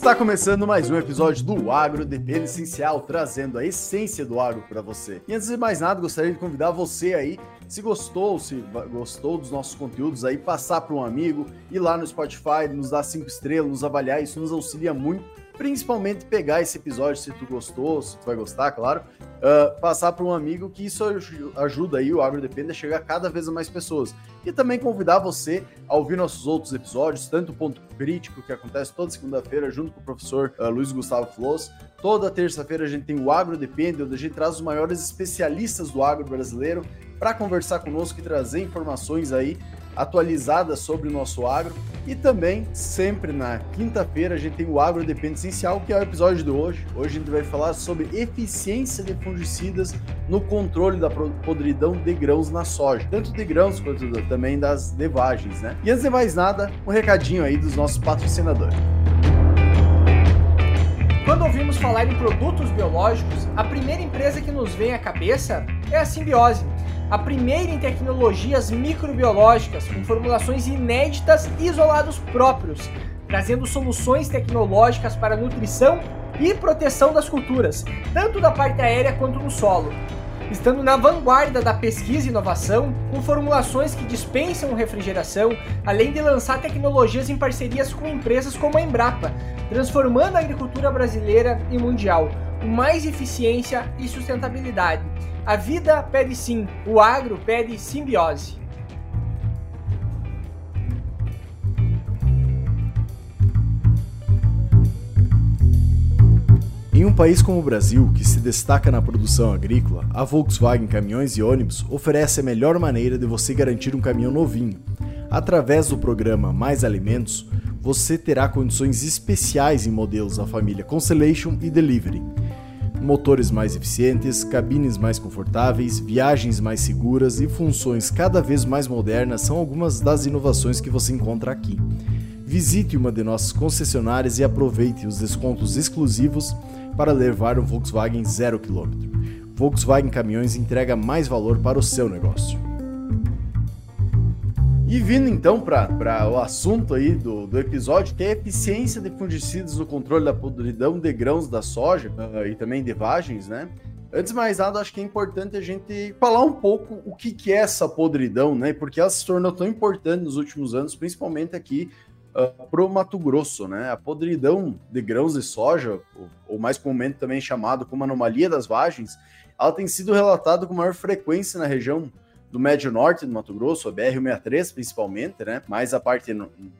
Está começando mais um episódio do Agro Depende Essencial, trazendo a essência do agro para você. E antes de mais nada, gostaria de convidar você aí, se gostou, se gostou dos nossos conteúdos aí, passar para um amigo, ir lá no Spotify, nos dar cinco estrelas, nos avaliar, isso nos auxilia muito principalmente pegar esse episódio, se tu gostou, se tu vai gostar, claro, uh, passar para um amigo que isso ajuda aí o Agro Depende a chegar cada vez a mais pessoas. E também convidar você a ouvir nossos outros episódios, tanto o Ponto Crítico, que acontece toda segunda-feira, junto com o professor uh, Luiz Gustavo Floss. Toda terça-feira a gente tem o Agro Depende, onde a gente traz os maiores especialistas do agro brasileiro para conversar conosco e trazer informações aí atualizadas sobre o nosso agro. E também, sempre na quinta-feira, a gente tem o Agro Depende Essencial, que é o episódio de hoje. Hoje a gente vai falar sobre eficiência de fungicidas no controle da podridão de grãos na soja, tanto de grãos quanto também das levagens, né? E antes de mais nada, um recadinho aí dos nossos patrocinadores. Quando ouvimos falar em produtos biológicos, a primeira empresa que nos vem à cabeça é a Simbiose a primeira em tecnologias microbiológicas com formulações inéditas e isolados próprios, trazendo soluções tecnológicas para nutrição e proteção das culturas, tanto da parte aérea quanto no solo. Estando na vanguarda da pesquisa e inovação, com formulações que dispensam refrigeração, além de lançar tecnologias em parcerias com empresas como a Embrapa, transformando a agricultura brasileira e mundial, com mais eficiência e sustentabilidade a vida pede sim, o agro pede simbiose. Em um país como o Brasil, que se destaca na produção agrícola, a Volkswagen Caminhões e Ônibus oferece a melhor maneira de você garantir um caminhão novinho. Através do programa Mais Alimentos, você terá condições especiais em modelos da família Constellation e Delivery motores mais eficientes, cabines mais confortáveis, viagens mais seguras e funções cada vez mais modernas são algumas das inovações que você encontra aqui. Visite uma de nossas concessionárias e aproveite os descontos exclusivos para levar um Volkswagen 0km. Volkswagen Caminhões entrega mais valor para o seu negócio. E vindo então para o assunto aí do, do episódio, que é a eficiência de fungicidas no controle da podridão de grãos da soja uh, e também de vagens, né? Antes de mais nada, acho que é importante a gente falar um pouco o que, que é essa podridão, né? Porque ela se tornou tão importante nos últimos anos, principalmente aqui uh, pro Mato Grosso, né? A podridão de grãos de soja, ou, ou mais comumente também chamado como anomalia das vagens, ela tem sido relatada com maior frequência na região do Médio Norte do Mato Grosso, a BR-163 principalmente, né? Mais a parte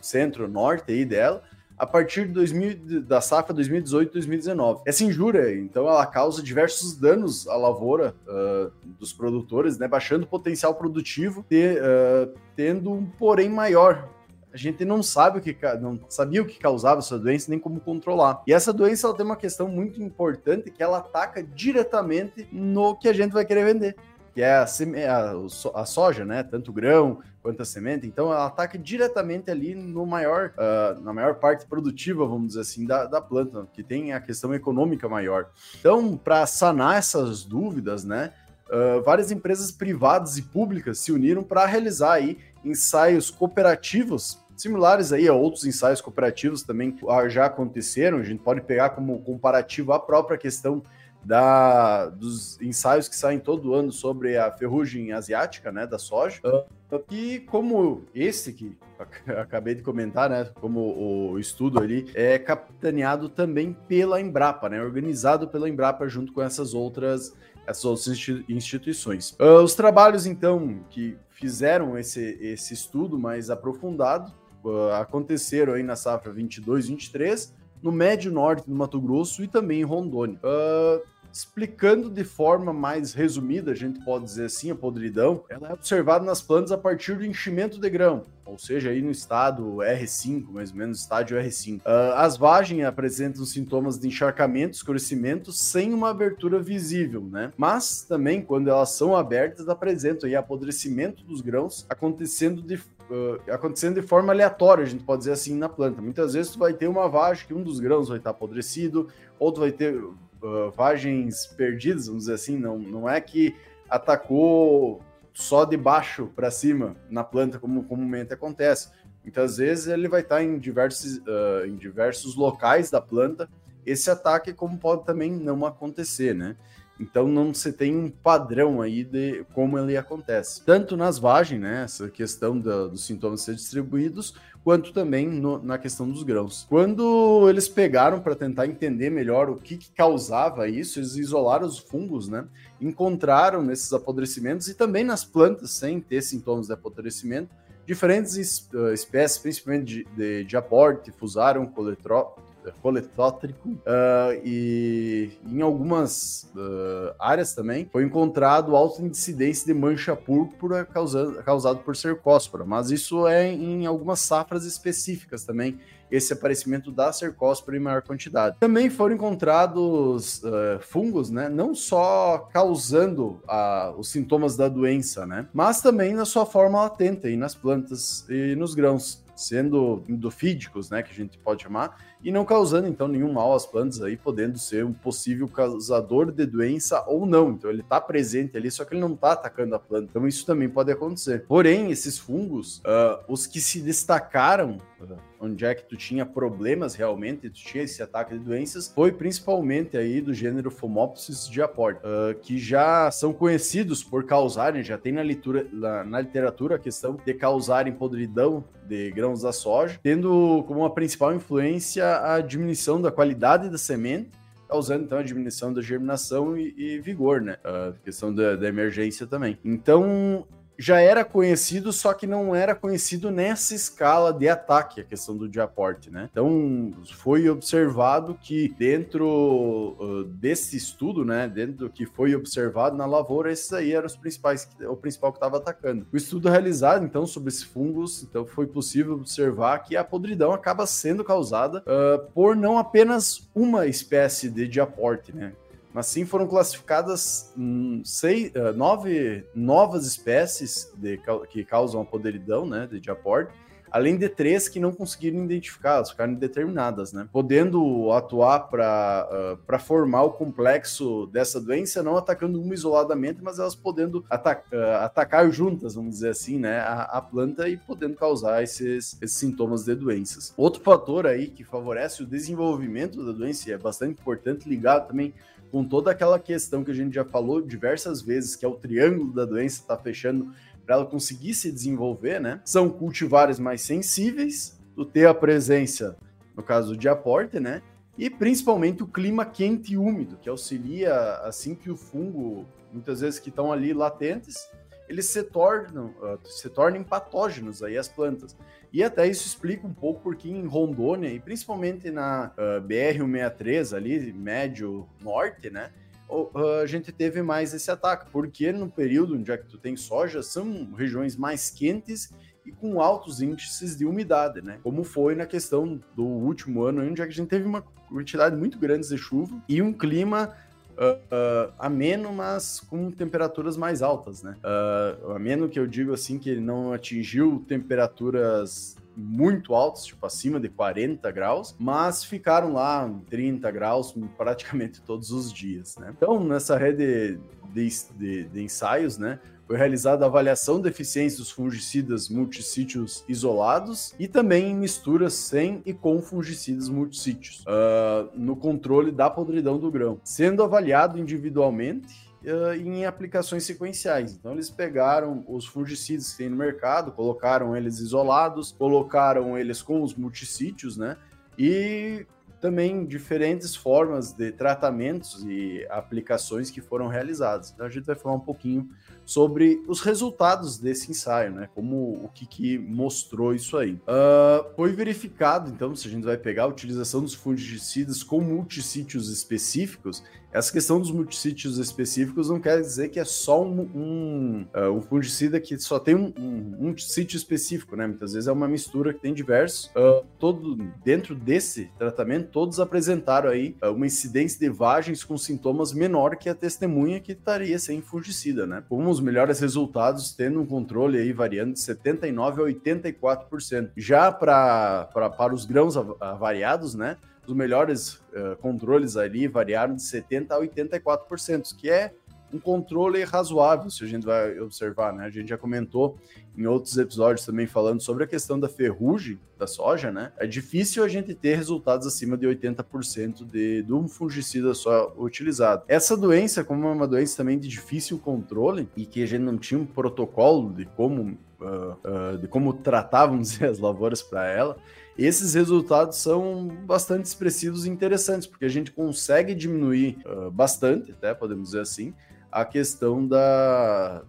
centro-norte aí dela, a partir de 2000, da safra 2018-2019. Essa injúria, então, ela causa diversos danos à lavoura uh, dos produtores, né? Baixando o potencial produtivo, uh, tendo um porém maior. A gente não sabe o que não sabia o que causava essa doença nem como controlar. E essa doença ela tem uma questão muito importante que ela ataca diretamente no que a gente vai querer vender que é a, a, a, soja, né? Tanto o grão quanto a semente. Então, ela ataca diretamente ali no maior, uh, na maior parte produtiva, vamos dizer assim, da, da planta, que tem a questão econômica maior. Então, para sanar essas dúvidas, né? Uh, várias empresas privadas e públicas se uniram para realizar aí ensaios cooperativos similares aí a outros ensaios cooperativos também já aconteceram. A gente pode pegar como comparativo a própria questão da, dos ensaios que saem todo ano sobre a ferrugem asiática, né, da soja. E como esse que acabei de comentar, né, como o estudo ali é capitaneado também pela Embrapa, né, organizado pela Embrapa junto com essas outras essas outras instituições. Uh, os trabalhos então que fizeram esse, esse estudo mais aprofundado uh, aconteceram aí na safra 22/23 no médio norte do Mato Grosso e também em Rondônia. Uh, explicando de forma mais resumida, a gente pode dizer assim, a podridão, ela é observada nas plantas a partir do enchimento de grão, ou seja, aí no estado R5, mais ou menos estádio R5. Uh, ah, as vagens apresentam sintomas de encharcamento, escurecimento, sem uma abertura visível, né? Mas também, quando elas são abertas, apresentam aí apodrecimento dos grãos acontecendo de Uh, acontecendo de forma aleatória, a gente pode dizer assim, na planta. Muitas vezes tu vai ter uma vagem que um dos grãos vai estar apodrecido, outro vai ter uh, vagens perdidas, vamos dizer assim, não, não é que atacou só de baixo para cima na planta, como comumente acontece. Muitas vezes ele vai estar em diversos, uh, em diversos locais da planta. Esse ataque, como pode também não acontecer, né? Então não se tem um padrão aí de como ele acontece. Tanto nas vagens, né, essa questão da, dos sintomas ser distribuídos, quanto também no, na questão dos grãos. Quando eles pegaram para tentar entender melhor o que, que, causava isso, eles isolaram os fungos, né? Encontraram nesses apodrecimentos e também nas plantas, sem ter sintomas de apodrecimento, diferentes uh, espécies, principalmente de, de, de aporte, fusaram, coletró, coletótrico uh, e em algumas uh, áreas também foi encontrado alta incidência de mancha púrpura causado, causado por cercóspora, mas isso é em algumas safras específicas também esse aparecimento da cercóspora em maior quantidade. Também foram encontrados uh, fungos, né, não só causando os sintomas da doença, né, mas também na sua forma latente nas plantas e nos grãos sendo endofídicos, né, que a gente pode chamar, e não causando então nenhum mal às plantas aí, podendo ser um possível causador de doença ou não. Então ele está presente ali, só que ele não está atacando a planta. Então isso também pode acontecer. Porém, esses fungos, uh, os que se destacaram onde é que tu tinha problemas realmente, tu tinha esse ataque de doenças, foi principalmente aí do gênero Phomopsis diaport, uh, que já são conhecidos por causarem, já tem na, leitura, na, na literatura a questão de causarem podridão de grãos da soja, tendo como uma principal influência a diminuição da qualidade da semente, causando então a diminuição da germinação e, e vigor, né? A questão da, da emergência também. Então, já era conhecido, só que não era conhecido nessa escala de ataque, a questão do diaporte, né? Então, foi observado que dentro uh, desse estudo, né, dentro do que foi observado na lavoura, esses aí eram os principais, o principal que estava atacando. O estudo realizado, então, sobre esses fungos, então, foi possível observar que a podridão acaba sendo causada uh, por não apenas uma espécie de diaporte, né? Mas sim foram classificadas hum, seis, uh, nove novas espécies de, que causam a podridão né, de diaport, além de três que não conseguiram identificar, elas ficaram indeterminadas, né? Podendo atuar para uh, formar o complexo dessa doença, não atacando uma isoladamente, mas elas podendo uh, atacar juntas, vamos dizer assim, né? A, a, planta e podendo causar esses, esses sintomas de doenças. Outro fator aí que favorece o desenvolvimento da doença, e é bastante importante ligar também com toda aquela questão que a gente já falou diversas vezes, que é o triângulo da doença está fechando para ela conseguir se desenvolver, né? São cultivares mais sensíveis, tu ter a presença, no caso de aporte, né? E principalmente o clima quente e úmido, que auxilia assim que o fungo, muitas vezes que estão ali latentes, eles se tornam, uh, se tornem patógenos aí as plantas. E até isso explica um pouco porque em Rondônia, e principalmente na uh, ah, BR-163, ali, médio norte, né? A gente teve mais esse ataque, porque no período onde é que tu tem soja, são regiões mais quentes e com altos índices de umidade, né? Como foi na questão do último ano, onde é que a gente teve uma quantidade muito grande de chuva e um clima uh, uh, ameno, mas com temperaturas mais altas, né? Uh, ameno que eu digo assim que ele não atingiu temperaturas muito altas, tipo acima de 40 graus, mas ficaram lá em 30 graus praticamente todos os dias, né? Então, nessa rede de, de, de ensaios, né, foi realizada a avaliação da eficiência dos fungicidas multissítios isolados e também em misturas sem e com fungicidas multissítios, uh, no controle da podridão do grão, sendo avaliado individualmente em aplicações sequenciais. Então eles pegaram os fungicidas que tem no mercado, colocaram eles isolados, colocaram eles com os multissítios, né? E também diferentes formas de tratamentos e aplicações que foram realizadas. Então a gente vai falar um pouquinho sobre os resultados desse ensaio, né? Como o que, que mostrou isso aí. Uh, foi verificado, então, se a gente vai pegar a utilização dos fungicidas com multissítios específicos, essa questão dos multissítios específicos não quer dizer que é só um, um, uh, um fungicida que só tem um, um, um, sítio específico, né? Muitas vezes é uma mistura que tem diversos. Uh, todo, dentro desse tratamento, todos apresentaram aí uh, uma incidência de vagens com sintomas menor que a testemunha que estaria sem fungicida, né? Com os melhores resultados, tendo um controle aí variando de 79% a 84%. Já pra, pra, para os grãos avariados, né? Os melhores uh, controles ali variaram de 70% a 84%, que é um controle razoável, se a gente vai observar, né? A gente já comentou em outros episódios também falando sobre a questão da ferrugem da soja, né? É difícil a gente ter resultados acima de 80% de, de um fungicida só utilizado. Essa doença, como é uma doença também de difícil controle e que a gente não tinha um protocolo de como, uh, uh, de como tratávamos as lavouras para ela, esses resultados são bastante expressivos e interessantes, porque a gente consegue diminuir uh, bastante, até podemos dizer assim, a questão da,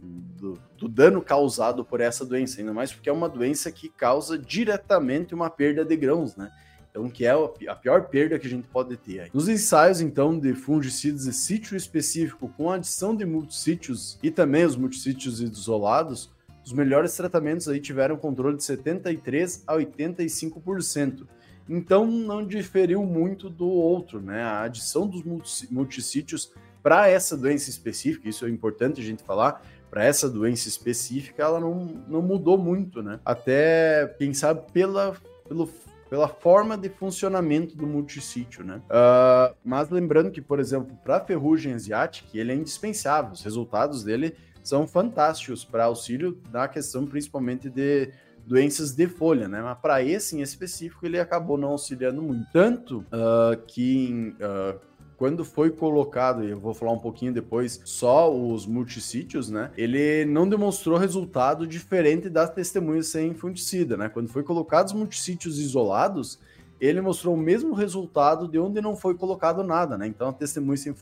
do, do, dano causado por essa doença, ainda mais porque é uma doença que causa diretamente uma perda de grãos, né? Então, que é a pior perda que a gente pode ter. Aí. Nos ensaios, então, de fungicidas de sítio específico com adição de multissítios e também os multissítios isolados, os melhores tratamentos aí tiveram controle de 73 a 85%. Então não diferiu muito do outro, né? A adição dos multissítios para essa doença específica, isso é importante a gente falar, para essa doença específica, ela não, não mudou muito, né? Até, quem sabe, pela, pelo, pela forma de funcionamento do multissítio, né? Uh, mas lembrando que, por exemplo, para a ferrugem asiática, ele é indispensável, os resultados dele são fantásticos para auxílio na questão principalmente de doenças de folha, né? Mas para esse em específico ele acabou não auxiliando muito. Tanto uh, que uh, quando foi colocado, e eu vou falar um pouquinho depois, só os multissítios, né? Ele não demonstrou resultado diferente das testemunhas sem fungicida, né? Quando foi colocados multissítios isolados, ele mostrou o mesmo resultado de onde não foi colocado nada, né? Então, a testemunha sem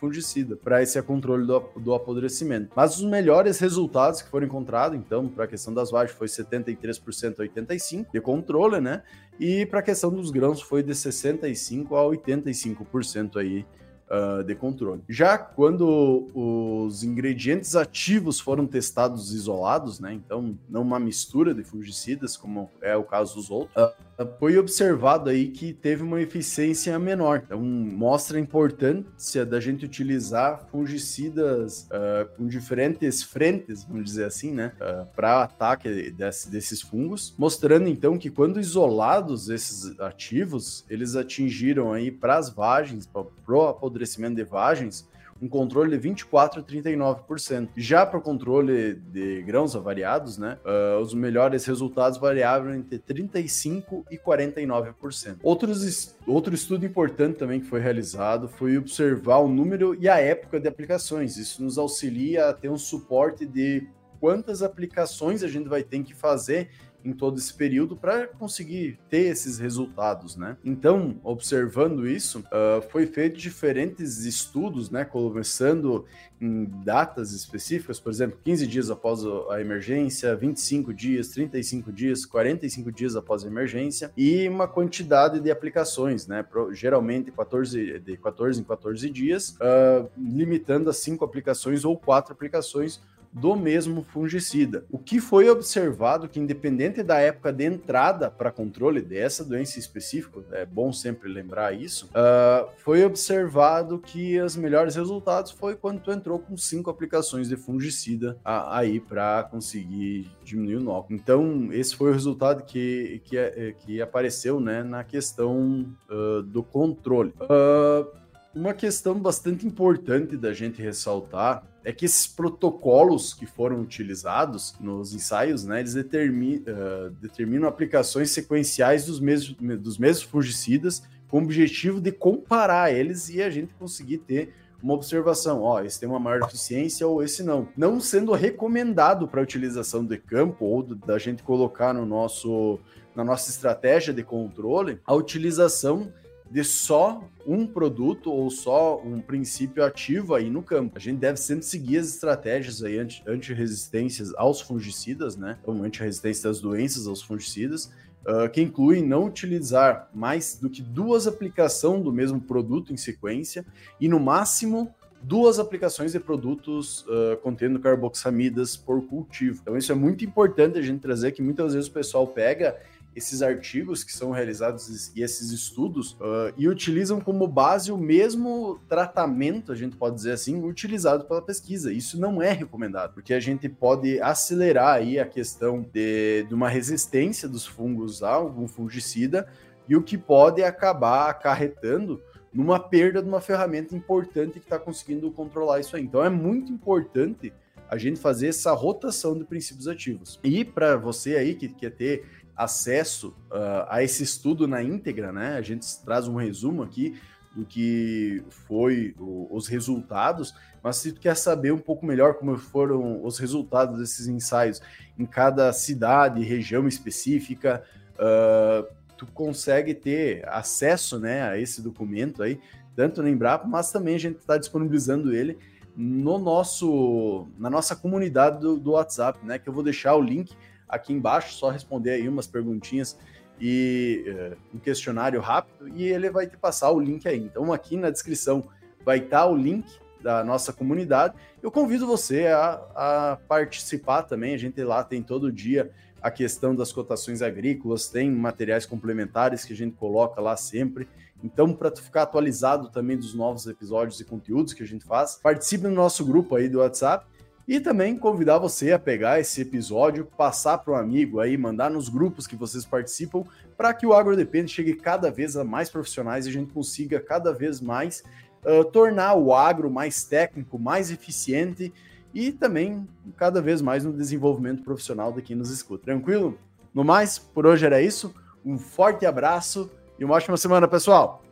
fungicida para esse controle do, do, apodrecimento. Mas os melhores resultados que foram encontrados, então, para a questão das vagens foi 73% a 85% de controle, né? E para a questão dos grãos foi de 65% a 85% aí uh, de controle. Já quando os ingredientes ativos foram testados isolados, né, então não uma mistura de fungicidas, como é o caso dos outros, uh, foi observado aí que teve uma eficiência menor. Então, mostra a importância da gente utilizar fungicidas uh, com diferentes frentes, vamos dizer assim, né, uh, para ataque desse, desses fungos, mostrando então que quando isolados esses ativos, eles atingiram aí para as vagens, para o apodrecimento de vagens, um controle de 24 a 39%. Já para o controle de grãos avariados, né, uh, os melhores resultados variavam entre 35 e 49%. Outros, outro estudo importante também que foi realizado foi observar o número e a época de aplicações. Isso nos auxilia a ter um suporte de quantas aplicações a gente vai ter que fazer em todo esse período para conseguir ter esses resultados, né? Então, observando isso, uh, foi feito diferentes estudos, né? Começando em datas específicas, por exemplo, 15 dias após a emergência, 25 dias, 35 dias, 45 dias após a emergência e uma quantidade de aplicações, né? Geralmente 14, de 14 em 14 dias, uh, limitando a 5 aplicações ou 4 aplicações do mesmo fungicida. O que foi observado que, independente da época de entrada para controle dessa doença específica, é bom sempre lembrar isso, uh, foi observado que os melhores resultados foi quando tu entrou com cinco aplicações de fungicida aí para conseguir diminuir o nó. Então, esse foi o resultado que, que, é, que apareceu né, na questão uh, do controle. Uh, uma questão bastante importante da gente ressaltar é que esses protocolos que foram utilizados nos ensaios, né, eles determinam, uh, determinam aplicações sequenciais dos mesmos, dos mesmos fungicidas com o objetivo de comparar eles e a gente conseguir ter uma observação, ó, esse tem uma maior eficiência ou esse não. Não sendo recomendado para utilização de campo ou da gente colocar no nosso, na nossa estratégia de controle a utilização de só um produto ou só um princípio ativo aí no campo. A gente deve sempre seguir as estratégias aí anti, anti-resistências aos fungicidas, né? Então, anti-resistência das doenças aos fungicidas, uh, que incluem não utilizar mais do que duas aplicações do mesmo produto em sequência e, no máximo, duas aplicações de produtos uh, contendo carboxamidas por cultivo. Então, isso é muito importante a gente trazer, que muitas vezes o pessoal pega esses artigos que são realizados e esses estudos uh, e utilizam como base o mesmo tratamento, a gente pode dizer assim, utilizado pela pesquisa. Isso não é recomendado, porque a gente pode acelerar aí a questão de, de uma resistência dos fungos a algum fungicida e o que pode acabar acarretando numa perda de uma ferramenta importante que está conseguindo controlar isso aí. Então é muito importante a gente fazer essa rotação de princípios ativos. E para você aí que quer ter acesso uh, a esse estudo na íntegra, né? A gente traz um resumo aqui do que foi o, os resultados, mas se tu quer saber um pouco melhor como foram os resultados desses ensaios em cada cidade, região específica, uh, tu consegue ter acesso, né, a esse documento aí, tanto no Embrapa, mas também a gente está disponibilizando ele no nosso, na nossa comunidade do, do WhatsApp, né, que eu vou deixar o link aqui embaixo, só responder aí umas perguntinhas e uh, um questionário rápido e ele vai te passar o link aí. Então aqui na descrição vai estar tá o link da nossa comunidade. Eu convido você a, a, participar também. A gente lá tem todo dia a questão das cotações agrícolas, tem materiais complementares que a gente coloca lá sempre. Então, para tu ficar atualizado também dos novos episódios e conteúdos que a gente faz, participe no nosso grupo aí do WhatsApp e também convidar você a pegar esse episódio, passar para um amigo aí, mandar nos grupos que vocês participam, para que o AgroDepende chegue cada vez a mais profissionais e a gente consiga cada vez mais uh, tornar o agro mais técnico, mais eficiente e também cada vez mais no desenvolvimento profissional de quem nos escuta. Tranquilo? No mais, por hoje era isso. Um forte abraço e uma ótima semana, pessoal!